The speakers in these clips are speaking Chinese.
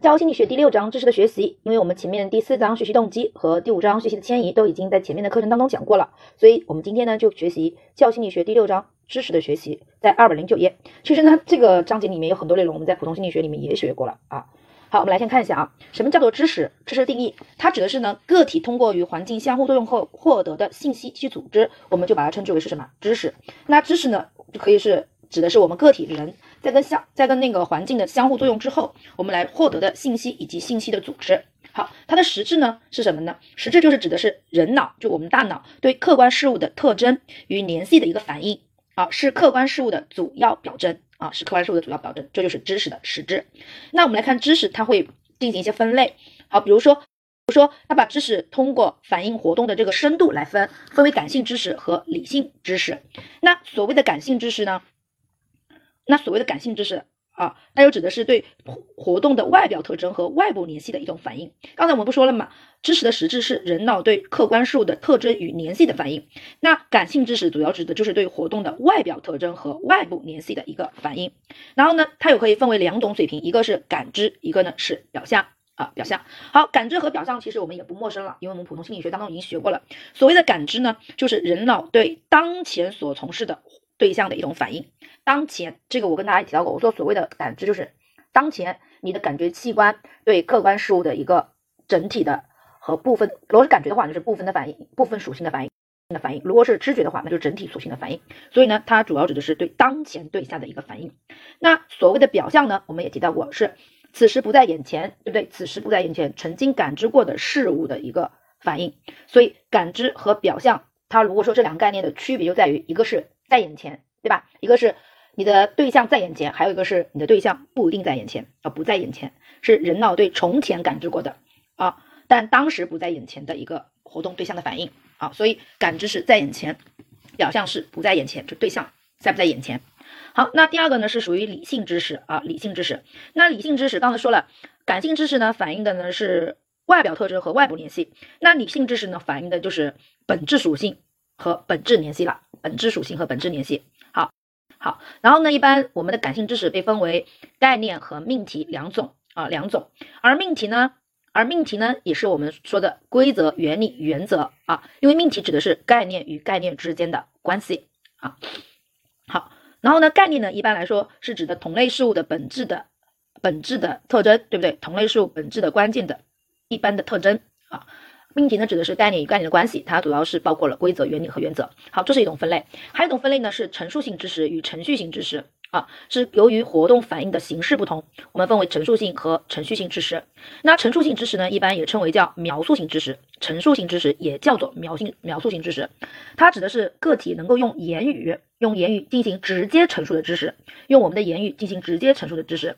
教心理学第六章知识的学习，因为我们前面第四章学习动机和第五章学习的迁移都已经在前面的课程当中讲过了，所以我们今天呢就学习教心理学第六章知识的学习，在二百零九页。其实呢这个章节里面有很多内容，我们在普通心理学里面也学过了啊。好，我们来先看一下啊，什么叫做知识？知识定义，它指的是呢个体通过与环境相互作用后获得的信息及组织，我们就把它称之为是什么？知识。那知识呢就可以是指的是我们个体人。在跟相在跟那个环境的相互作用之后，我们来获得的信息以及信息的组织。好，它的实质呢是什么呢？实质就是指的是人脑，就我们大脑对客观事物的特征与联系的一个反应啊，是客观事物的主要表征啊，是客观事物的主要表征，这就是知识的实质。那我们来看知识，它会进行一些分类。好，比如说，比如说，它把知识通过反应活动的这个深度来分，分为感性知识和理性知识。那所谓的感性知识呢？那所谓的感性知识啊，它又指的是对活动的外表特征和外部联系的一种反应。刚才我们不说了吗？知识的实质是人脑对客观事物的特征与联系的反应。那感性知识主要指的就是对活动的外表特征和外部联系的一个反应。然后呢，它又可以分为两种水平，一个是感知，一个呢是表象啊，表象。好，感知和表象其实我们也不陌生了，因为我们普通心理学当中已经学过了。所谓的感知呢，就是人脑对当前所从事的对象的一种反应。当前这个我跟大家提到过，我说所谓的感知就是当前你的感觉器官对客观事物的一个整体的和部分。如果是感觉的话，就是部分的反应，部分属性的反应的反应；如果是知觉的话，那就是整体属性的反应。所以呢，它主要指的是对当前对象的一个反应。那所谓的表象呢，我们也提到过，是此时不在眼前，对不对？此时不在眼前，曾经感知过的事物的一个反应。所以感知和表象，它如果说这两个概念的区别就在于，一个是在眼前，对吧？一个是。你的对象在眼前，还有一个是你的对象不一定在眼前啊，不在眼前，是人脑对从前感知过的啊，但当时不在眼前的一个活动对象的反应啊，所以感知是在眼前，表象是不在眼前，就对象在不在眼前。好，那第二个呢是属于理性知识啊，理性知识。那理性知识刚才说了，感性知识呢反映的呢是外表特征和外部联系，那理性知识呢反映的就是本质属性和本质联系了，本质属性和本质联系。好，好然后呢，一般我们的感性知识被分为概念和命题两种啊，两种。而命题呢，而命题呢，也是我们说的规则、原理、原则啊，因为命题指的是概念与概念之间的关系啊。好，然后呢，概念呢，一般来说是指的同类事物的本质的本质的特征，对不对？同类事物本质的关键的一般的特征啊。命题呢，指的是概念与概念的关系，它主要是包括了规则、原理和原则。好，这是一种分类。还有一种分类呢，是陈述性知识与程序性知识啊，是由于活动反应的形式不同，我们分为陈述性和程序性知识。那陈述性知识呢，一般也称为叫描述性知识，陈述性知识也叫做描性描述性知识。它指的是个体能够用言语用言语进行直接陈述的知识，用我们的言语进行直接陈述的知识。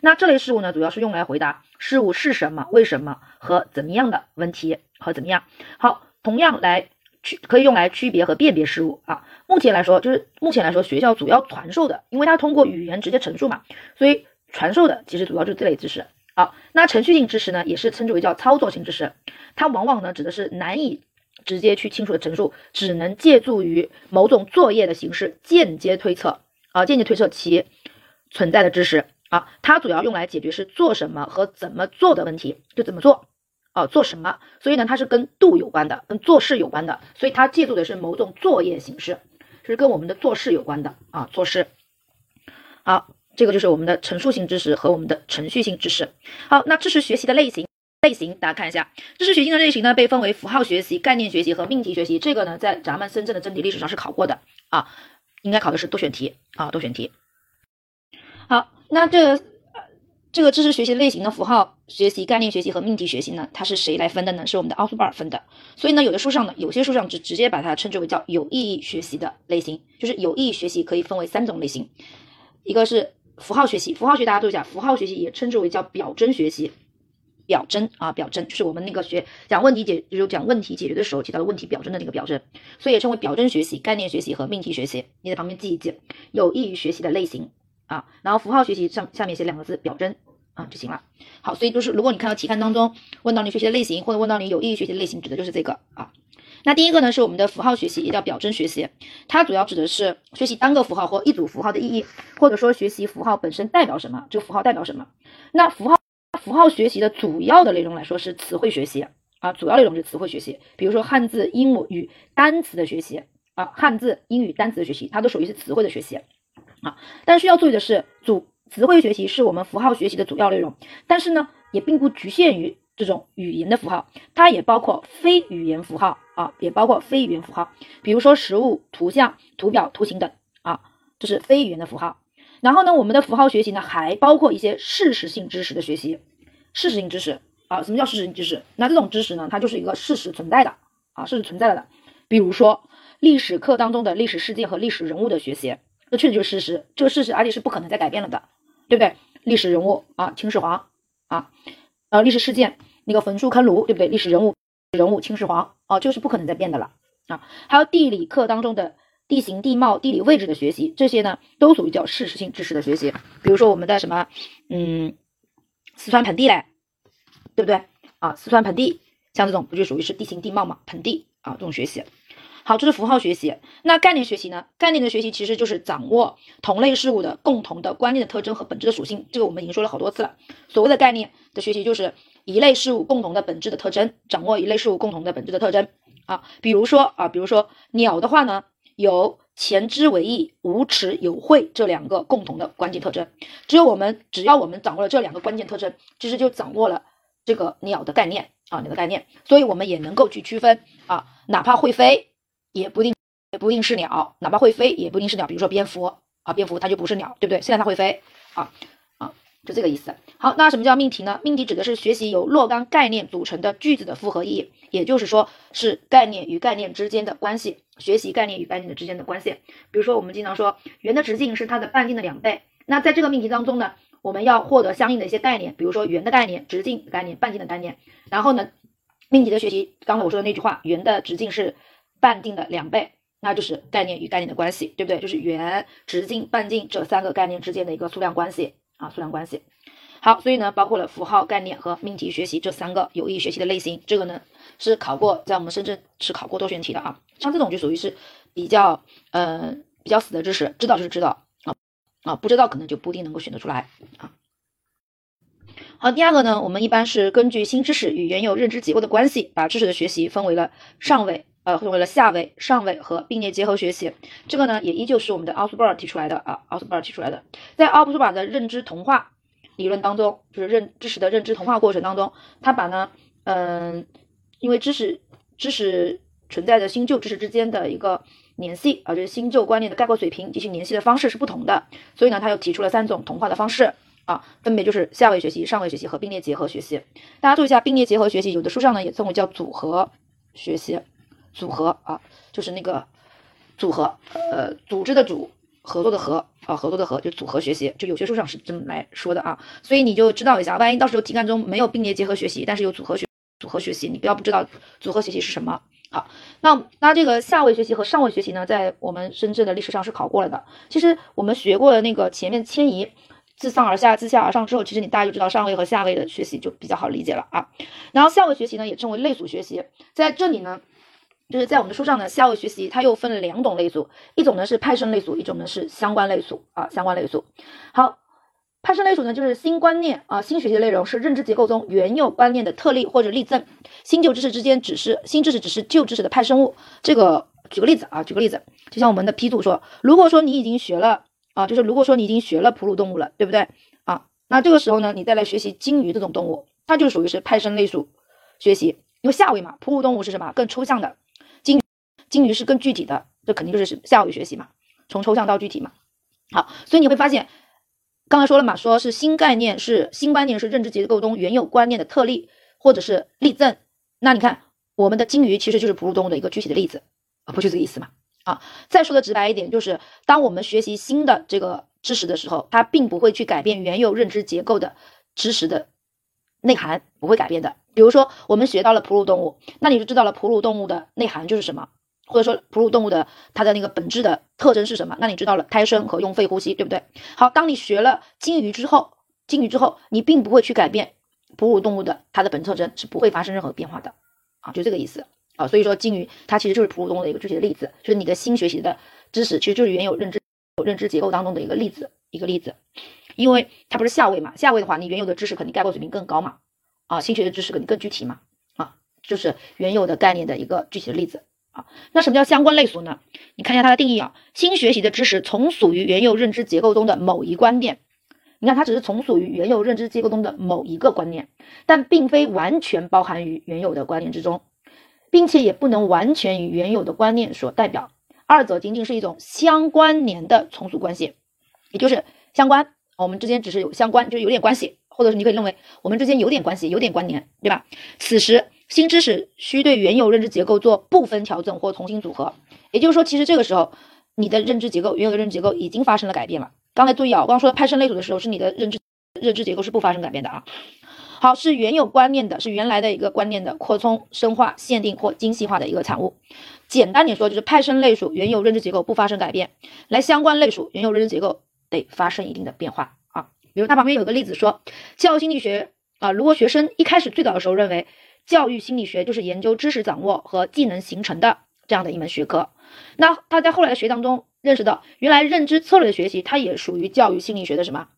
那这类事物呢，主要是用来回答事物是什么、为什么和怎么样的问题和怎么样。好，同样来区可以用来区别和辨别事物啊。目前来说，就是目前来说，学校主要传授的，因为它通过语言直接陈述嘛，所以传授的其实主要就是这类知识。好，那程序性知识呢，也是称之为叫操作性知识，它往往呢指的是难以直接去清楚的陈述，只能借助于某种作业的形式间接推测啊，间接推测其存在的知识。啊，它主要用来解决是做什么和怎么做的问题，就怎么做，哦，做什么？所以呢，它是跟度有关的，跟做事有关的，所以它借助的是某种作业形式，是跟我们的做事有关的啊，做事。好，这个就是我们的陈述性知识和我们的程序性知识。好，那知识学习的类型，类型大家看一下，知识学习的类型呢，被分为符号学习、概念学习和命题学习。这个呢，在咱们深圳的真题历史上是考过的啊，应该考的是多选题啊，多选题。好。那这个这个知识学习类型的符号学习、概念学习和命题学习呢，它是谁来分的呢？是我们的奥苏贝尔分的。所以呢，有的书上呢，有些书上直直接把它称之为叫有意义学习的类型，就是有意义学习可以分为三种类型，一个是符号学习，符号学大家注意一下，符号学习也称之为叫表征学习，表征啊，表征就是我们那个学讲问题解，就是讲问题解决的时候提到的问题表征的那个表征，所以也称为表征学习、概念学习和命题学习。你在旁边记一记，有益于学习的类型。啊，然后符号学习上下面写两个字表征啊就行了。好，所以就是如果你看到题干当中问到你学习的类型，或者问到你有意义学习的类型，指的就是这个啊。那第一个呢是我们的符号学习，也叫表征学习，它主要指的是学习单个符号或一组符号的意义，或者说学习符号本身代表什么，这个符号代表什么。那符号符号学习的主要的内容来说是词汇学习啊，主要内容是词汇学习，比如说汉字、英语单词的学习啊，汉字、英语、单词的学习，它都属于是词汇的学习啊。但需要注意的是，主词汇学习是我们符号学习的主要内容，但是呢，也并不局限于这种语言的符号，它也包括非语言符号啊，也包括非语言符号，比如说实物、图像、图表、图形等啊，这是非语言的符号。然后呢，我们的符号学习呢，还包括一些事实性知识的学习。事实性知识啊，什么叫事实性知识？那这种知识呢，它就是一个事实存在的啊，事实存在的。比如说历史课当中的历史事件和历史人物的学习，这确实就是事实，这个事实而且是不可能再改变了的，对不对？历史人物啊，秦始皇啊，呃，历史事件那个焚书坑儒，对不对？历史人物人物秦始皇啊，这个是不可能再变的了啊。还有地理课当中的。地形地貌、地理位置的学习，这些呢都属于叫事实性知识的学习。比如说我们的什么，嗯，四川盆地嘞，对不对啊？四川盆地，像这种不就属于是地形地貌嘛？盆地啊，这种学习。好，这是符号学习。那概念学习呢？概念的学习其实就是掌握同类事物的共同的观念的特征和本质的属性。这个我们已经说了好多次了。所谓的概念的学习，就是一类事物共同的本质的特征，掌握一类事物共同的本质的特征啊。比如说啊，比如说鸟的话呢？有前肢为翼、无齿有喙这两个共同的关键特征。只有我们，只要我们掌握了这两个关键特征，其实就掌握了这个鸟的概念啊，鸟的概念。所以我们也能够去区分啊，哪怕会飞，也不定也不一定是鸟；哪怕会飞，也不一定是鸟。比如说蝙蝠啊，蝙蝠它就不是鸟，对不对？虽然它会飞啊啊，就这个意思。好，那什么叫命题呢？命题指的是学习由若干概念组成的句子的复合意义，也就是说是概念与概念之间的关系。学习概念与概念的之间的关系，比如说我们经常说圆的直径是它的半径的两倍。那在这个命题当中呢，我们要获得相应的一些概念，比如说圆的概念、直径的概念、半径的概念。然后呢，命题的学习，刚才我说的那句话，圆的直径是半径的两倍，那就是概念与概念的关系，对不对？就是圆、直径、半径这三个概念之间的一个数量关系啊，数量关系。好，所以呢，包括了符号概念和命题学习这三个有益学习的类型。这个呢是考过，在我们深圳是考过多选题的啊。像这种就属于是比较呃比较死的知识，知道就是知道啊啊，不知道可能就不一定能够选得出来啊。好，第二个呢，我们一般是根据新知识与原有认知结构的关系，把知识的学习分为了上位呃分为了下位、上位和并列结合学习。这个呢也依旧是我们的奥斯伯尔提出来的啊，奥斯伯尔提出来的，在奥斯伯尔的认知同化。理论当中，就是认知识的认知同化过程当中，他把呢，嗯，因为知识知识存在着新旧知识之间的一个联系啊，就是新旧观念的概括水平进行联系的方式是不同的，所以呢，他又提出了三种同化的方式啊，分别就是下位学习、上位学习和并列结合学习。大家注意一下，并列结合学习，有的书上呢也称为叫组合学习，组合啊，就是那个组合，呃，组织的组。合作的合啊，合作的合就组合学习，就有些书上是这么来说的啊，所以你就知道一下，万一到时候题干中没有并列结合学习，但是有组合学组合学习，你不要不知道组合学习是什么。好，那那这个下位学习和上位学习呢，在我们深圳的历史上是考过了的。其实我们学过的那个前面迁移自上而下、自下而上之后，其实你大家就知道上位和下位的学习就比较好理解了啊。然后下位学习呢，也称为类组学习，在这里呢。就是在我们的书上呢，下位学习它又分了两种类组，一种呢是派生类组，一种呢是相关类组啊，相关类组。好，派生类组呢就是新观念啊，新学习内容是认知结构中原有观念的特例或者例证，新旧知识之间只是新知识只是旧知识的派生物。这个举个例子啊，举个例子，就像我们的 P 组说，如果说你已经学了啊，就是如果说你已经学了哺乳动物了，对不对啊？那这个时候呢，你再来学习鲸鱼这种动物，它就属于是派生类组学习，因为下位嘛，哺乳动物是什么？更抽象的。鲸鱼是更具体的，这肯定就是是下午学习嘛，从抽象到具体嘛。好，所以你会发现，刚才说了嘛，说是新概念是新观念是认知结构中原有观念的特例或者是例证。那你看，我们的鲸鱼其实就是哺乳动物的一个具体的例子啊，不就这个意思嘛？啊，再说的直白一点，就是当我们学习新的这个知识的时候，它并不会去改变原有认知结构的知识的内涵，不会改变的。比如说，我们学到了哺乳动物，那你就知道了哺乳动物的内涵就是什么。或者说哺乳动物的它的那个本质的特征是什么？那你知道了胎生和用肺呼吸，对不对？好，当你学了鲸鱼之后，鲸鱼之后，你并不会去改变哺乳动物的它的本质特征，是不会发生任何变化的啊，就这个意思啊。所以说鲸鱼它其实就是哺乳动物的一个具体的例子，就是你的新学习的知识其实就是原有认知认知结构当中的一个例子，一个例子。因为它不是下位嘛，下位的话，你原有的知识肯定概括水平更高嘛，啊，新学的知识肯定更具体嘛，啊，就是原有的概念的一个具体的例子啊。那什么叫相关类属呢？你看一下它的定义啊，新学习的知识从属于原有认知结构中的某一观念。你看，它只是从属于原有认知结构中的某一个观念，但并非完全包含于原有的观念之中，并且也不能完全与原有的观念所代表。二者仅仅是一种相关联的从属关系，也就是相关，我们之间只是有相关，就是有点关系，或者是你可以认为我们之间有点关系，有点关联，对吧？此时新知识需对原有认知结构做部分调整或重新组合，也就是说，其实这个时候你的认知结构，原有的认知结构已经发生了改变了。刚才注意啊，我刚说派生类属的时候，是你的认知认知结构是不发生改变的啊。好，是原有观念的，是原来的一个观念的扩充、深化、限定或精细化的一个产物。简单点说，就是派生类属原有认知结构不发生改变，来相关类属原有认知结构得发生一定的变化啊。比如它旁边有个例子说，教育心理学啊，如果学生一开始最早的时候认为教育心理学就是研究知识掌握和技能形成的这样的一门学科，那他在后来的学当中。认识到，原来认知策略的学习，它也属于教育心理学的什么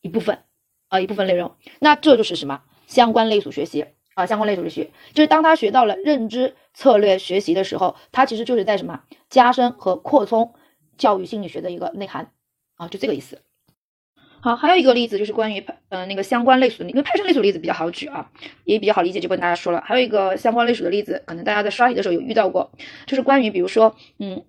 一部分啊，一部分内容。那这就是什么相关类属学习啊，相关类属学习，就是当他学到了认知策略学习的时候，他其实就是在什么加深和扩充教育心理学的一个内涵啊，就这个意思。好，还有一个例子就是关于呃那个相关类属的，因为派生类属例子比较好举啊，也比较好理解，就不跟大家说了。还有一个相关类属的例子，可能大家在刷题的时候有遇到过，就是关于比如说嗯。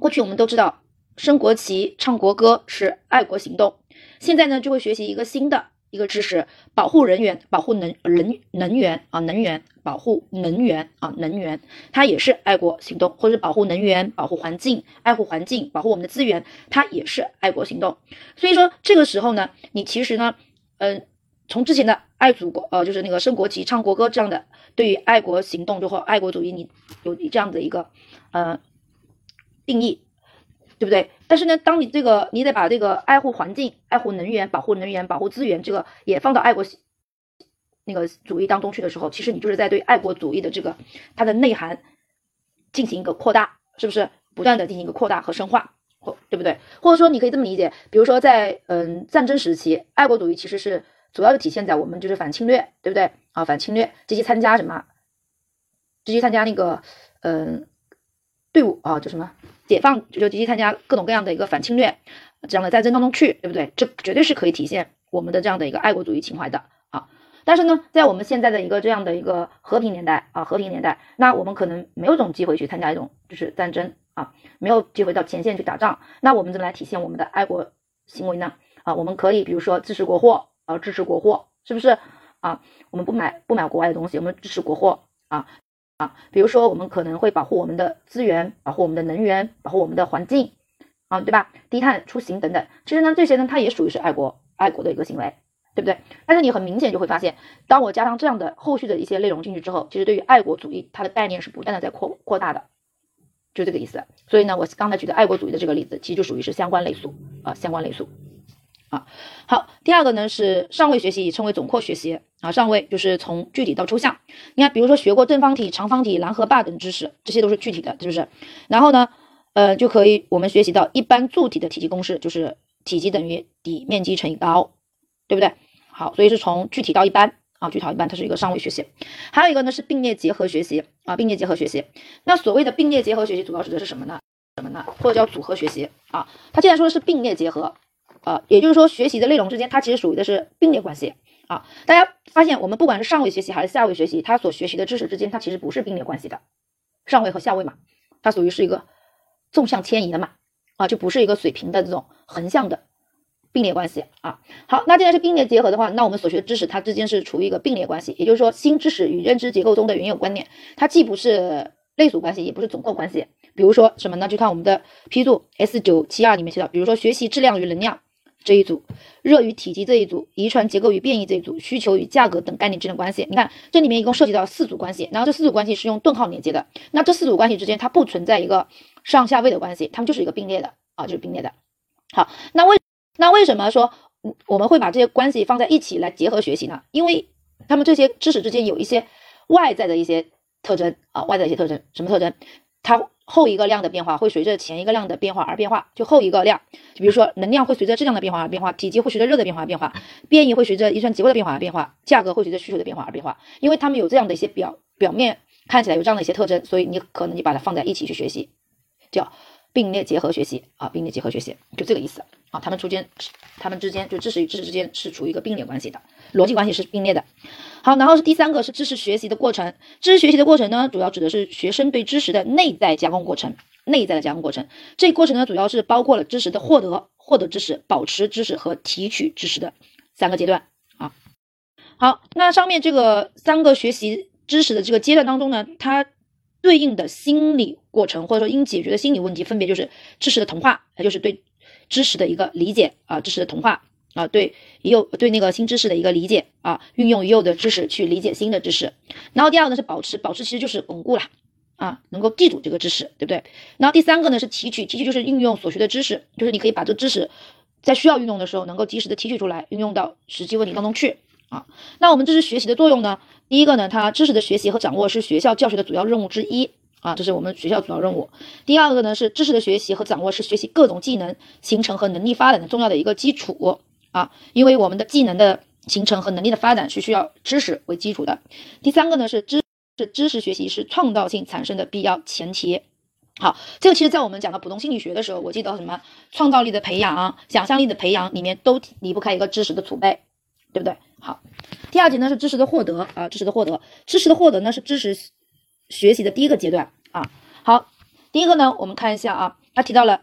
过去我们都知道升国旗、唱国歌是爱国行动，现在呢就会学习一个新的一个知识，保护人员、保护能能能源啊能源保护能源啊能源，它也是爱国行动，或者是保护能源、保护环境、爱护环境、保护我们的资源，它也是爱国行动。所以说这个时候呢，你其实呢，嗯，从之前的爱祖国，呃，就是那个升国旗、唱国歌这样的，对于爱国行动就或爱国主义，你有这样的一个，呃。定义，对不对？但是呢，当你这个，你得把这个爱护环境、爱护能源、保护能源、保护资源这个也放到爱国那个主义当中去的时候，其实你就是在对爱国主义的这个它的内涵进行一个扩大，是不是？不断的进行一个扩大和深化，或对不对？或者说你可以这么理解，比如说在嗯战争时期，爱国主义其实是主要的体现在我们就是反侵略，对不对？啊，反侵略，积极参加什么？积极参加那个嗯队伍啊，叫什么？解放就积极参加各种各样的一个反侵略这样的战争当中去，对不对？这绝对是可以体现我们的这样的一个爱国主义情怀的。但是呢，在我们现在的一个这样的一个和平年代啊，和平年代，那我们可能没有这种机会去参加一种就是战争啊，没有机会到前线去打仗。那我们怎么来体现我们的爱国行为呢？啊，我们可以比如说支持国货啊，支持国货，是不是啊？我们不买不买国外的东西，我们支持国货啊。啊，比如说我们可能会保护我们的资源，保护我们的能源，保护我们的环境，啊，对吧？低碳出行等等，其实呢，这些呢，它也属于是爱国爱国的一个行为，对不对？但是你很明显就会发现，当我加上这样的后续的一些内容进去之后，其实对于爱国主义它的概念是不断的在扩扩大的，就这个意思。所以呢，我刚才举的爱国主义的这个例子，其实就属于是相关类属啊，相关类属。啊，好，第二个呢是上位学习，称为总括学习啊。上位就是从具体到抽象。你看，比如说学过正方体、长方体、蓝和坝等知识，这些都是具体的，是不是？然后呢，呃，就可以我们学习到一般柱体的体积公式，就是体积等于底面积乘以高，对不对？好，所以是从具体到一般啊，具体到一般，它是一个上位学习。还有一个呢是并列结合学习啊，并列结合学习。那所谓的并列结合学习，主要指的是什么呢？什么呢？或者叫组合学习啊？它既然说的是并列结合。啊，也就是说，学习的内容之间，它其实属于的是并列关系啊。大家发现，我们不管是上位学习还是下位学习，它所学习的知识之间，它其实不是并列关系的，上位和下位嘛，它属于是一个纵向迁移的嘛，啊，就不是一个水平的这种横向的并列关系啊。好，那既然是并列结合的话，那我们所学的知识它之间是处于一个并列关系，也就是说，新知识与认知结构中的原有观念，它既不是类属关系，也不是总构关系。比如说什么呢？就看我们的批注 S 九七二里面写到，比如说学习质量与能量。这一组热与体积这一组遗传结构与变异这一组需求与价格等概念之间的关系，你看这里面一共涉及到四组关系，然后这四组关系是用顿号连接的。那这四组关系之间它不存在一个上下位的关系，它们就是一个并列的啊，就是并列的。好，那为那为什么说我们会把这些关系放在一起来结合学习呢？因为他们这些知识之间有一些外在的一些特征啊，外在一些特征，什么特征？它后一个量的变化会随着前一个量的变化而变化，就后一个量，就比如说能量会随着质量的变化而变化，体积会随着热的变化而变化，变异会随着遗传结构的变化而变化，价格会随着需求的变化而变化，因为它们有这样的一些表表面看起来有这样的一些特征，所以你可能你把它放在一起去学习，叫并列结合学习啊，并列结合学习就这个意思啊，它们之间，它们之间就知识与知识之间是处于一个并列关系的，逻辑关系是并列的。好，然后是第三个是知识学习的过程。知识学习的过程呢，主要指的是学生对知识的内在加工过程。内在的加工过程，这过程呢，主要是包括了知识的获得、获得知识、保持知识和提取知识的三个阶段啊。好，那上面这个三个学习知识的这个阶段当中呢，它对应的心理过程或者说应解决的心理问题，分别就是知识的同化，也就是对知识的一个理解啊，知识的同化。啊，对已有对那个新知识的一个理解啊，运用已有的知识去理解新的知识。然后第二个呢是保持，保持其实就是巩固了啊，能够记住这个知识，对不对？然后第三个呢是提取，提取就是运用所学的知识，就是你可以把这个知识在需要运用的时候能够及时的提取出来，运用到实际问题当中去啊。那我们知识学习的作用呢，第一个呢，它知识的学习和掌握是学校教学的主要任务之一啊，这是我们学校主要任务。第二个呢是知识的学习和掌握是学习各种技能形成和能力发展的重要的一个基础。啊，因为我们的技能的形成和能力的发展是需要知识为基础的。第三个呢是知是知识学习是创造性产生的必要前提。好，这个其实在我们讲到普通心理学的时候，我记得什么创造力的培养、想象力的培养里面都离不开一个知识的储备，对不对？好，第二节呢是知识的获得啊，知识的获得，知识的获得呢是知识学习的第一个阶段啊。好，第一个呢我们看一下啊，他提到了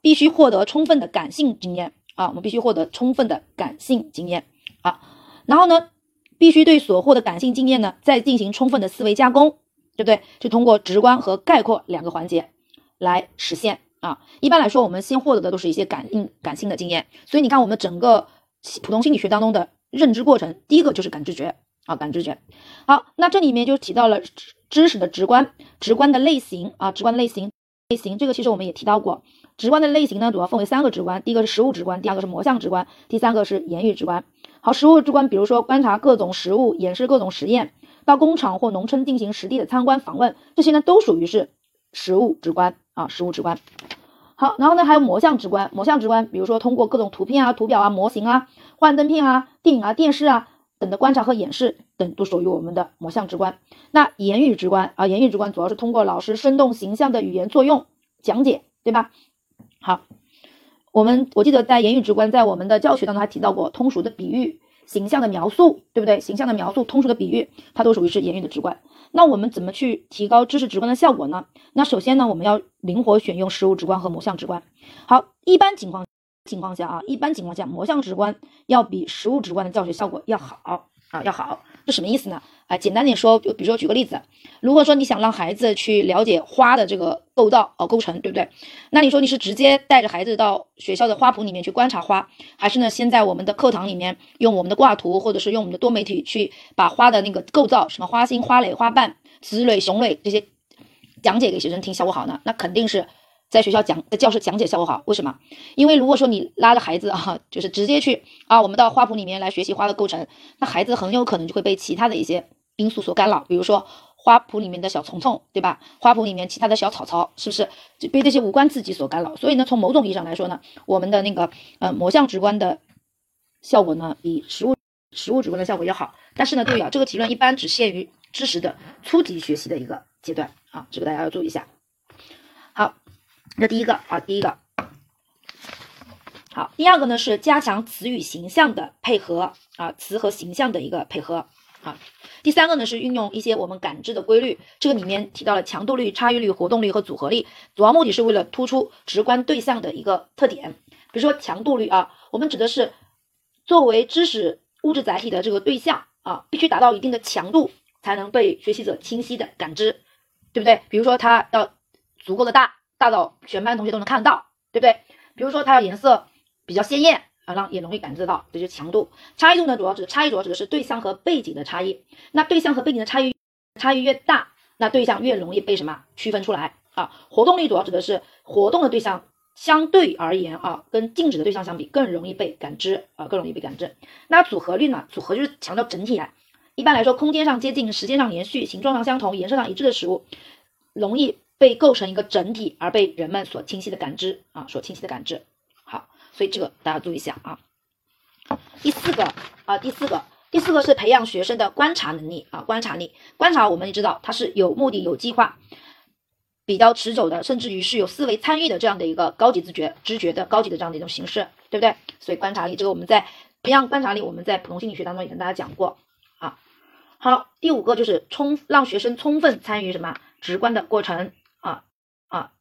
必须获得充分的感性经验。啊，我们必须获得充分的感性经验啊，然后呢，必须对所获的感性经验呢，再进行充分的思维加工，对不对？就通过直观和概括两个环节来实现啊。一般来说，我们先获得的都是一些感应感性的经验，所以你看，我们整个普通心理学当中的认知过程，第一个就是感知觉啊，感知觉。好，那这里面就提到了知识的直观，直观的类型啊，直观的类型类型，这个其实我们也提到过。直观的类型呢，主要分为三个直观，第一个是实物直观，第二个是模象直观，第三个是言语直观。好，实物直观，比如说观察各种实物，演示各种实验，到工厂或农村进行实地的参观访问，这些呢都属于是实物直观啊，实物直观。好，然后呢还有模象直观，模象直观，比如说通过各种图片啊、图表啊、模型啊、幻灯片啊、电影啊、电视啊等的观察和演示等，都属于我们的模象直观。那言语直观啊，言语直观主要是通过老师生动形象的语言作用讲解，对吧？好，我们我记得在言语直观，在我们的教学当中还提到过通俗的比喻、形象的描述，对不对？形象的描述、通俗的比喻，它都属于是言语的直观。那我们怎么去提高知识直观的效果呢？那首先呢，我们要灵活选用实物直观和模象直观。好，一般情况情况下啊，一般情况下，模像直观要比实物直观的教学效果要好啊，要好。这什么意思呢？啊，简单点说，就比如说举个例子，如果说你想让孩子去了解花的这个构造哦构成，对不对？那你说你是直接带着孩子到学校的花圃里面去观察花，还是呢先在我们的课堂里面用我们的挂图，或者是用我们的多媒体去把花的那个构造，什么花心、花蕾、花瓣、雌蕊、雄蕊这些讲解给学生听，效果好呢？那肯定是。在学校讲，在教室讲解效果好，为什么？因为如果说你拉着孩子啊，就是直接去啊，我们到花圃里面来学习花的构成，那孩子很有可能就会被其他的一些因素所干扰，比如说花圃里面的小虫虫，对吧？花圃里面其他的小草草，是不是就被这些无关刺激所干扰？所以呢，从某种意义上来说呢，我们的那个呃模像直观的效果呢，比实物实物直观的效果要好。但是呢，注意啊，这个提论一般只限于知识的初级学习的一个阶段啊，这个大家要注意一下。这第一个啊，第一个好，第二个呢是加强词与形象的配合啊，词和形象的一个配合啊。第三个呢是运用一些我们感知的规律，这个里面提到了强度率、差异率、活动率和组合力，主要目的是为了突出直观对象的一个特点。比如说强度率啊，我们指的是作为知识物质载体的这个对象啊，必须达到一定的强度，才能被学习者清晰的感知，对不对？比如说它要足够的大。大到全班同学都能看得到，对不对？比如说它的颜色比较鲜艳啊，让也容易感知到，这就是强度。差异度呢，主要指差异主要指的是对象和背景的差异。那对象和背景的差异差异越大，那对象越容易被什么区分出来啊？活动力主要指的是活动的对象相对而言啊，跟静止的对象相比更容易被感知啊，更容易被感知。那组合率呢？组合就是强调整体啊。一般来说，空间上接近、时间上连续、形状上相同、颜色上一致的食物，容易。被构成一个整体而被人们所清晰的感知啊，所清晰的感知。好，所以这个大家注意一下啊。第四个啊，第四个，第四个是培养学生的观察能力啊，观察力，观察我们也知道它是有目的、有计划、比较持久的，甚至于是有思维参与的这样的一个高级自觉、知觉的高级的这样的一种形式，对不对？所以观察力这个我们在培养观察力，我们在普通心理学当中也跟大家讲过啊。好，第五个就是充让学生充分参与什么直观的过程，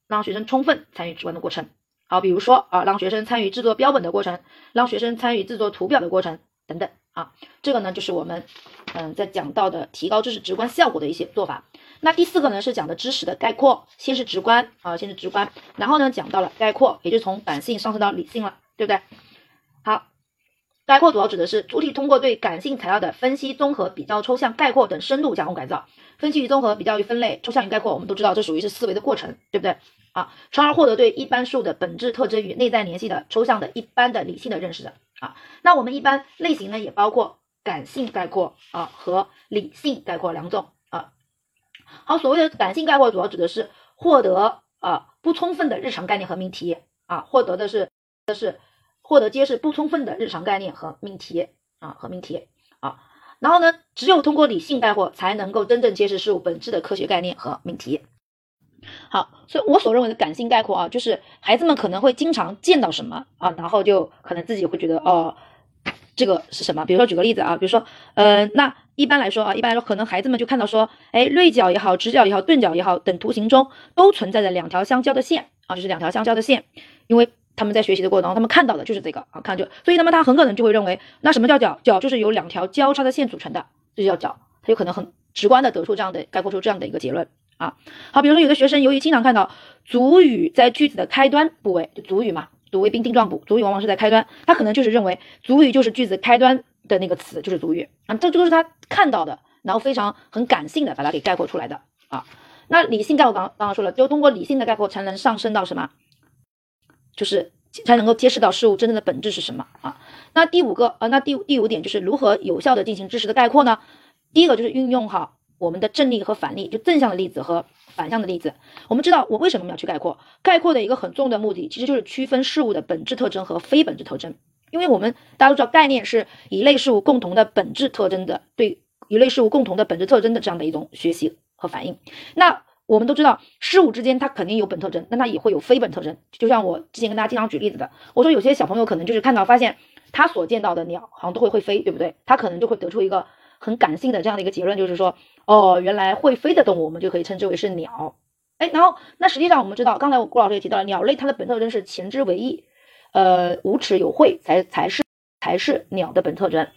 让学生充分参与直观的过程。好，比如说啊，让学生参与制作标本的过程，让学生参与制作图表的过程等等啊，这个呢就是我们嗯在讲到的提高知识直观效果的一些做法。那第四个呢是讲的知识的概括，先是直观啊，先是直观，然后呢讲到了概括，也就从感性上升到理性了，对不对？好，概括主要指的是主体通过对感性材料的分析、综合、比较、抽象、概括等深度加工改造。分析与综合，比较与分类，抽象与概括，我们都知道这属于是思维的过程，对不对？啊，从而获得对一般数的本质特征与内在联系的抽象的一般的理性的认识的啊。那我们一般类型呢，也包括感性概括啊和理性概括两种啊。好，所谓的感性概括，主要指的是获得啊不充分的日常概念和命题啊，获得的是的是获得揭示不充分的日常概念和命题啊和命题啊。然后呢，只有通过理性概括，才能够真正揭示事物本质的科学概念和命题。好，所以我所认为的感性概括啊，就是孩子们可能会经常见到什么啊，然后就可能自己会觉得哦，这个是什么？比如说举个例子啊，比如说，呃，那一般来说啊，一般来说可能孩子们就看到说，哎，锐角也好，直角也好，钝角也好，等图形中都存在着两条相交的线啊，就是两条相交的线，因为他们在学习的过程中，他们看到的就是这个啊，看就，所以那么他很可能就会认为，那什么叫角？角就是由两条交叉的线组成的，这就叫角，他有可能很直观的得出这样的概括出这样的一个结论。啊，好，比如说有的学生由于经常看到主语在句子的开端部位，就主语嘛，主谓宾定状补，主语往往是在开端，他可能就是认为主语就是句子开端的那个词，就是主语啊，这就是他看到的，然后非常很感性的把它给概括出来的啊。那理性概括刚刚刚说了，就通过理性的概括才能上升到什么，就是才能够揭示到事物真正的本质是什么啊。那第五个呃，那第第五点就是如何有效的进行知识的概括呢？第一个就是运用好。我们的正例和反例，就正向的例子和反向的例子。我们知道，我为什么要去概括？概括的一个很重要的目的，其实就是区分事物的本质特征和非本质特征。因为我们大家都知道，概念是一类事物共同的本质特征的，对一类事物共同的本质特征的这样的一种学习和反应。那我们都知道，事物之间它肯定有本特征，那它也会有非本特征。就像我之前跟大家经常举例子的，我说有些小朋友可能就是看到发现他所见到的鸟好像都会会飞，对不对？他可能就会得出一个很感性的这样的一个结论，就是说。哦，原来会飞的动物，我们就可以称之为是鸟。哎，然后那实际上我们知道，刚才郭老师也提到了，鸟类它的本特征是前肢为翼，呃，无齿有喙，才才是才是鸟的本特征，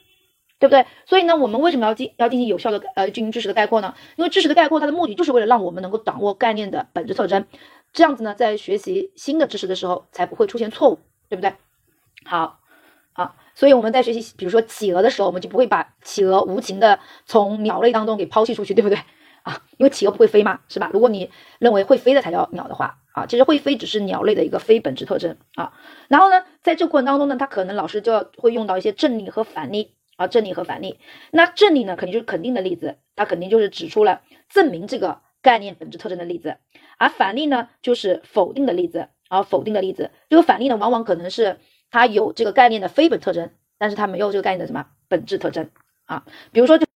对不对？所以呢，我们为什么要进要进行有效的呃进行知识的概括呢？因为知识的概括，它的目的就是为了让我们能够掌握概念的本质特征，这样子呢，在学习新的知识的时候才不会出现错误，对不对？好。所以我们在学习，比如说企鹅的时候，我们就不会把企鹅无情的从鸟类当中给抛弃出去，对不对？啊，因为企鹅不会飞嘛，是吧？如果你认为会飞的才叫鸟的话，啊，其实会飞只是鸟类的一个非本质特征啊。然后呢，在这个过程当中呢，他可能老师就要会用到一些正例和反例啊，正例和反例。那正例呢，肯定就是肯定的例子，它肯定就是指出了证明这个概念本质特征的例子，而反例呢，就是否定的例子啊，否定的例子。这个反例呢，往往可能是。它有这个概念的非本特征，但是它没有这个概念的什么本质特征啊？比如说，就